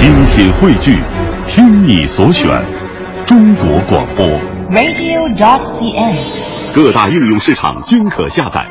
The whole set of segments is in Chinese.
精品汇聚，听你所选，中国广播。radio.cn。各大应用市场均可下载。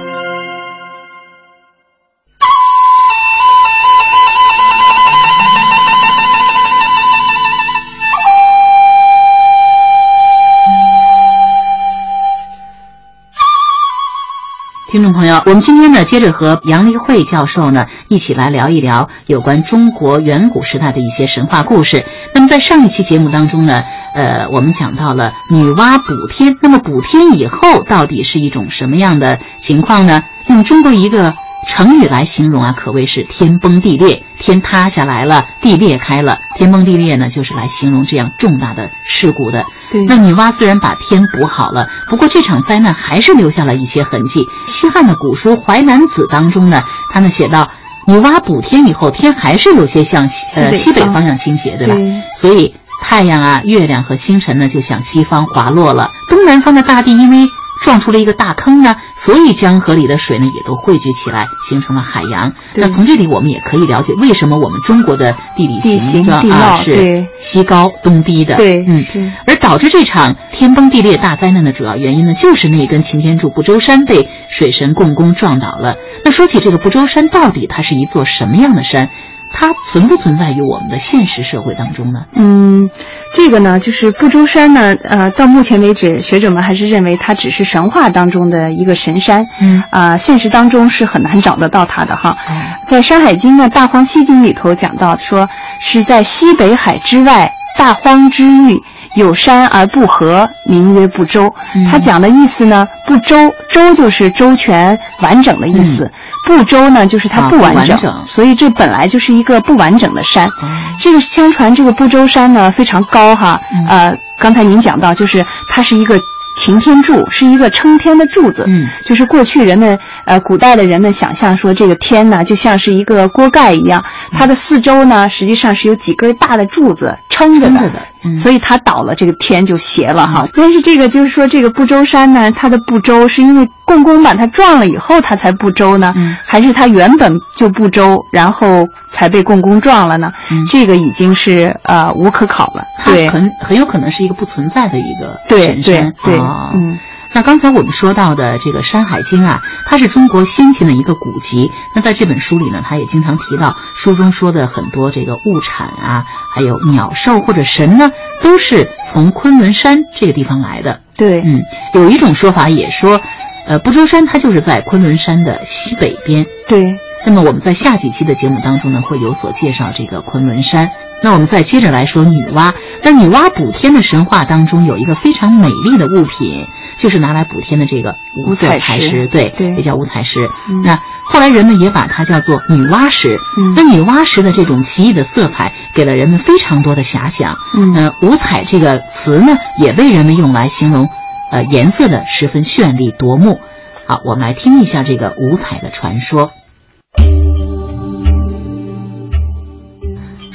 听众朋友，我们今天呢，接着和杨丽慧教授呢一起来聊一聊有关中国远古时代的一些神话故事。那么在上一期节目当中呢，呃，我们讲到了女娲补天。那么补天以后到底是一种什么样的情况呢？用中国一个成语来形容啊，可谓是天崩地裂，天塌下来了，地裂开了。天崩地裂呢，就是来形容这样重大的事故的。对那女娲虽然把天补好了，不过这场灾难还是留下了一些痕迹。西汉的古书《淮南子》当中呢，他们写到，女娲补天以后，天还是有些向西呃西北方向倾斜，对吧？对所以太阳啊、月亮和星辰呢就向西方滑落了。东南方的大地因为撞出了一个大坑呢，所以江河里的水呢也都汇聚起来，形成了海洋。那从这里我们也可以了解，为什么我们中国的地理形状啊是西高东低的。对嗯是。而导致这场天崩地裂大灾难的主要原因呢，就是那根擎天柱不周山被水神共工撞倒了。那说起这个不周山，到底它是一座什么样的山？它存不存在于我们的现实社会当中呢？嗯，这个呢，就是不周山呢，呃，到目前为止，学者们还是认为它只是神话当中的一个神山，嗯啊、现实当中是很难找得到它的哈。哦在《山海经》的《大荒西经》里头讲到说，是在西北海之外大荒之域。有山而不合，名曰不周。嗯。它讲的意思呢，不周，周就是周全完整的意思，不周呢就是它不完整，不完整所以这本来就是一个不完整的山。哦这个相传这个不周山呢非常高哈，嗯。呃，刚才您讲到，就是它是一个擎天柱，是一个撑天的柱子，嗯，就是过去人们呃古代的人们想象说这个天呢就像是一个锅盖一样，它的四周呢实际上是有几根大的柱子撑着的，撑着的嗯所以它倒了，这个天就斜了哈。但是这个就是说这个不周山呢，它的不周是因为共工把它撞了以后它才不周呢，嗯还是它原本就不周，然后才被共工撞了呢？嗯这个已经是呃无可考了。对很很有可能是一个不存在的一个对神山。对对哦嗯。那刚才我们说到的这个《山海经》啊，它是中国先秦的一个古籍。那在这本书里呢，它也经常提到书中说的很多这个物产啊，还有鸟兽或者神呢，都是从昆仑山这个地方来的。对，嗯，有一种说法也说，呃，不周山它就是在昆仑山的西北边。对，那么我们在下几期的节目当中呢，会有所介绍这个昆仑山。那我们再接着来说女娲。那女娲补天的神话当中有一个非常美丽的物品，就是拿来补天的这个五色彩彩石石，对，对也叫五彩石。嗯那后来人们也把它叫做女娲石。嗯那女娲石的这种奇异的色彩，给了人们非常多的遐想。嗯呃，五彩这个词呢，也被人们用来形容，呃，颜色的十分绚丽夺目。好，我们来听一下这个五彩的传说。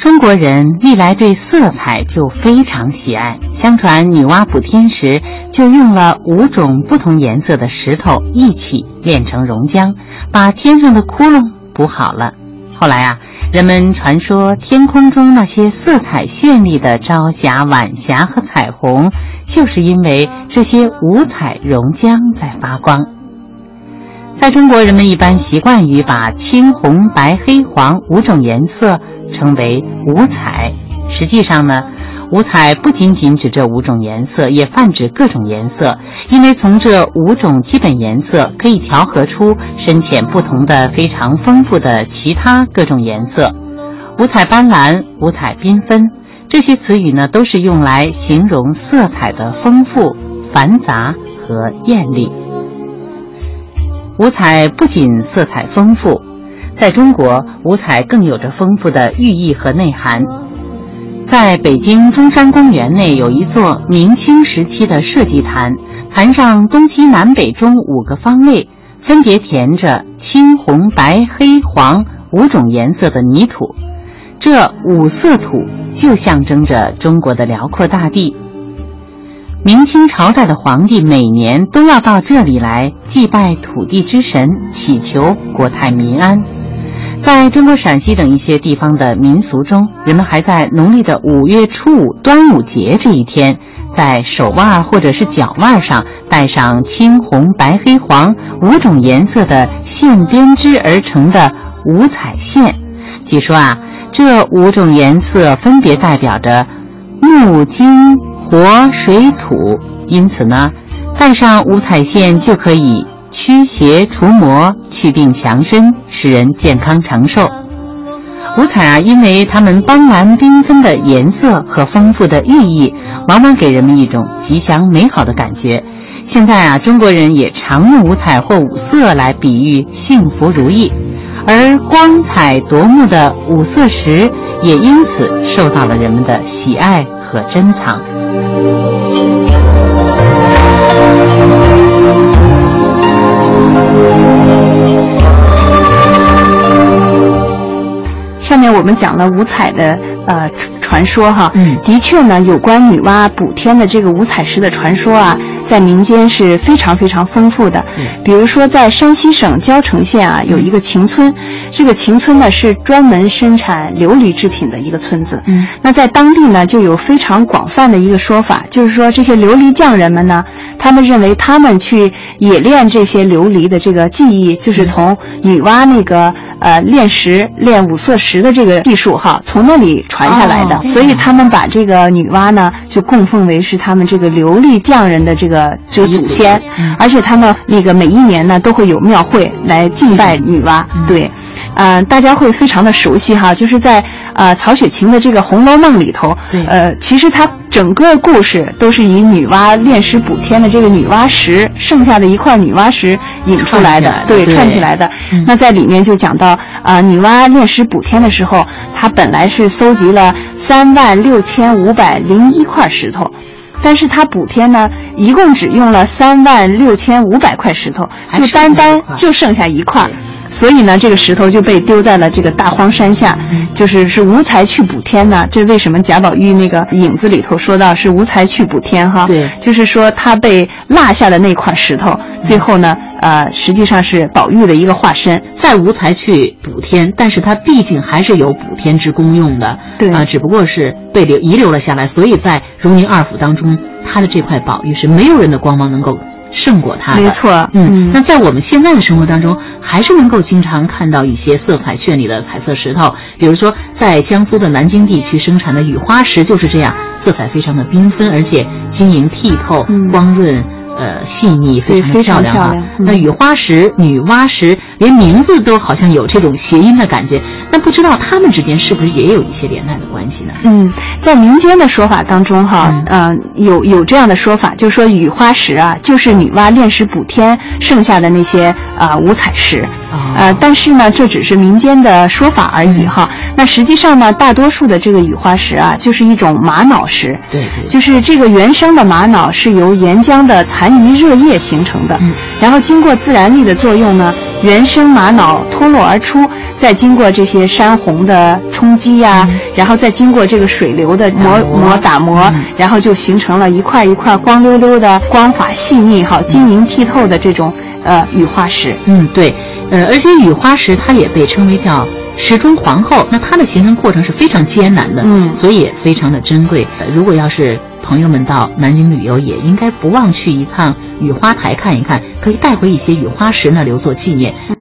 中国人历来对色彩就非常喜爱。相传女娲补天时，就用了五种不同颜色的石头一起炼成熔浆，把天上的窟窿补好了。后来啊，人们传说天空中那些色彩绚丽的朝霞、晚霞和彩虹，就是因为这些五彩熔浆在发光。在中国，人们一般习惯于把青、红、白、黑、黄五种颜色称为五彩。实际上呢，五彩不仅仅指这五种颜色，也泛指各种颜色，因为从这五种基本颜色可以调和出深浅不同的非常丰富的其他各种颜色。五彩斑斓、五彩缤纷这些词语呢，都是用来形容色彩的丰富、繁杂和艳丽。五彩不仅色彩丰富，在中国，五彩更有着丰富的寓意和内涵。在北京中山公园内有一座明清时期的设计坛，坛上东西南北中五个方位，分别填着青、红、白、黑、黄五种颜色的泥土。这五色土就象征着中国的辽阔大地。明清朝代的皇帝每年都要到这里来祭拜土地之神，祈求国泰民安。在中国陕西等一些地方的民俗中，人们还在农历的五月初五端午节这一天，在手腕或者是脚腕上戴上青、红、白、黑、黄五种颜色的线编织而成的五彩线。据说啊，这五种颜色分别代表着木、金、火、水、土，因此呢，带上五彩线就可以。驱邪除魔、祛病强身，使人健康长寿。五彩啊，因为它们斑斓缤纷的颜色和丰富的寓意，往往给人们一种吉祥美好的感觉。现在啊，中国人也常用五彩或五色来比喻幸福如意，而光彩夺目的五色石也因此受到了人们的喜爱和珍藏。上面我们讲了五彩的呃传说哈，嗯，的确呢，有关女娲补天的这个五彩石的传说啊。在民间是非常非常丰富的，比如说在山西省交城县啊，有一个秦村，这个秦村呢是专门生产琉璃制品的一个村子。嗯，那在当地呢就有非常广泛的一个说法，就是说这些琉璃匠人们呢，他们认为他们去冶炼这些琉璃的这个技艺，就是从女娲那个呃炼石炼五色石的这个技术哈，从那里传下来的，所以他们把这个女娲呢就供奉为是他们这个琉璃匠人的这个。这个祖先，而且他们那个每一年呢都会有庙会来敬拜女娲。对，呃，大家会非常的熟悉哈，就是在呃曹雪芹的这个《红楼梦》里头，呃，其实它整个故事都是以女娲炼石补天的这个女娲石剩下的一块女娲石引出来的，对，串起来的。那在里面就讲到啊，女娲炼石补天的时候，她本来是搜集了三万六千五百零一块石头。但是他补天呢，一共只用了三万六千五百块石头，就单单就剩下一块，所以呢，这个石头就被丢在了这个大荒山下，就是是无才去补天呢。这为什么贾宝玉那个影子里头说到是无才去补天哈？对，就是说他被落下的那块石头，最后呢，呃，实际上是宝玉的一个化身，再无才去补天，但是他毕竟还是有补天之功用的，对啊，只不过是被留遗留了下来，所以在荣宁二府当中。他的这块宝玉是没有人的光芒能够胜过它的，没错。嗯，那在我们现在的生活当中，还是能够经常看到一些色彩绚丽的彩色石头，比如说在江苏的南京地区生产的雨花石就是这样，色彩非常的缤纷，而且晶莹剔透、光润。呃，细腻非常的漂亮啊。那雨花石、女娲石，连名字都好像有这种谐音的感觉。那不知道他们之间是不是也有一些连带的关系呢？嗯，在民间的说法当中，哈，嗯，有有这样的说法，就是说雨花石啊，就是女娲炼石补天剩下的那些啊五彩石。呃，但是呢，这只是民间的说法而已哈。那实际上呢，大多数的这个雨花石啊，就是一种玛瑙石。对，就是这个原生的玛瑙是由岩浆的残余热液形成的。嗯。然后经过自然力的作用呢，原生玛瑙脱落而出，再经过这些山洪的冲击呀，然后再经过这个水流的磨磨打磨，然后就形成了一块一块光溜溜的、光滑细腻、哈晶莹剔透的这种呃雨花石。嗯，对。呃，而且雨花石它也被称为叫石中皇后，那它的形成过程是非常艰难的，嗯，所以也非常的珍贵。如果要是朋友们到南京旅游，也应该不忘去一趟雨花台看一看，可以带回一些雨花石呢，留作纪念。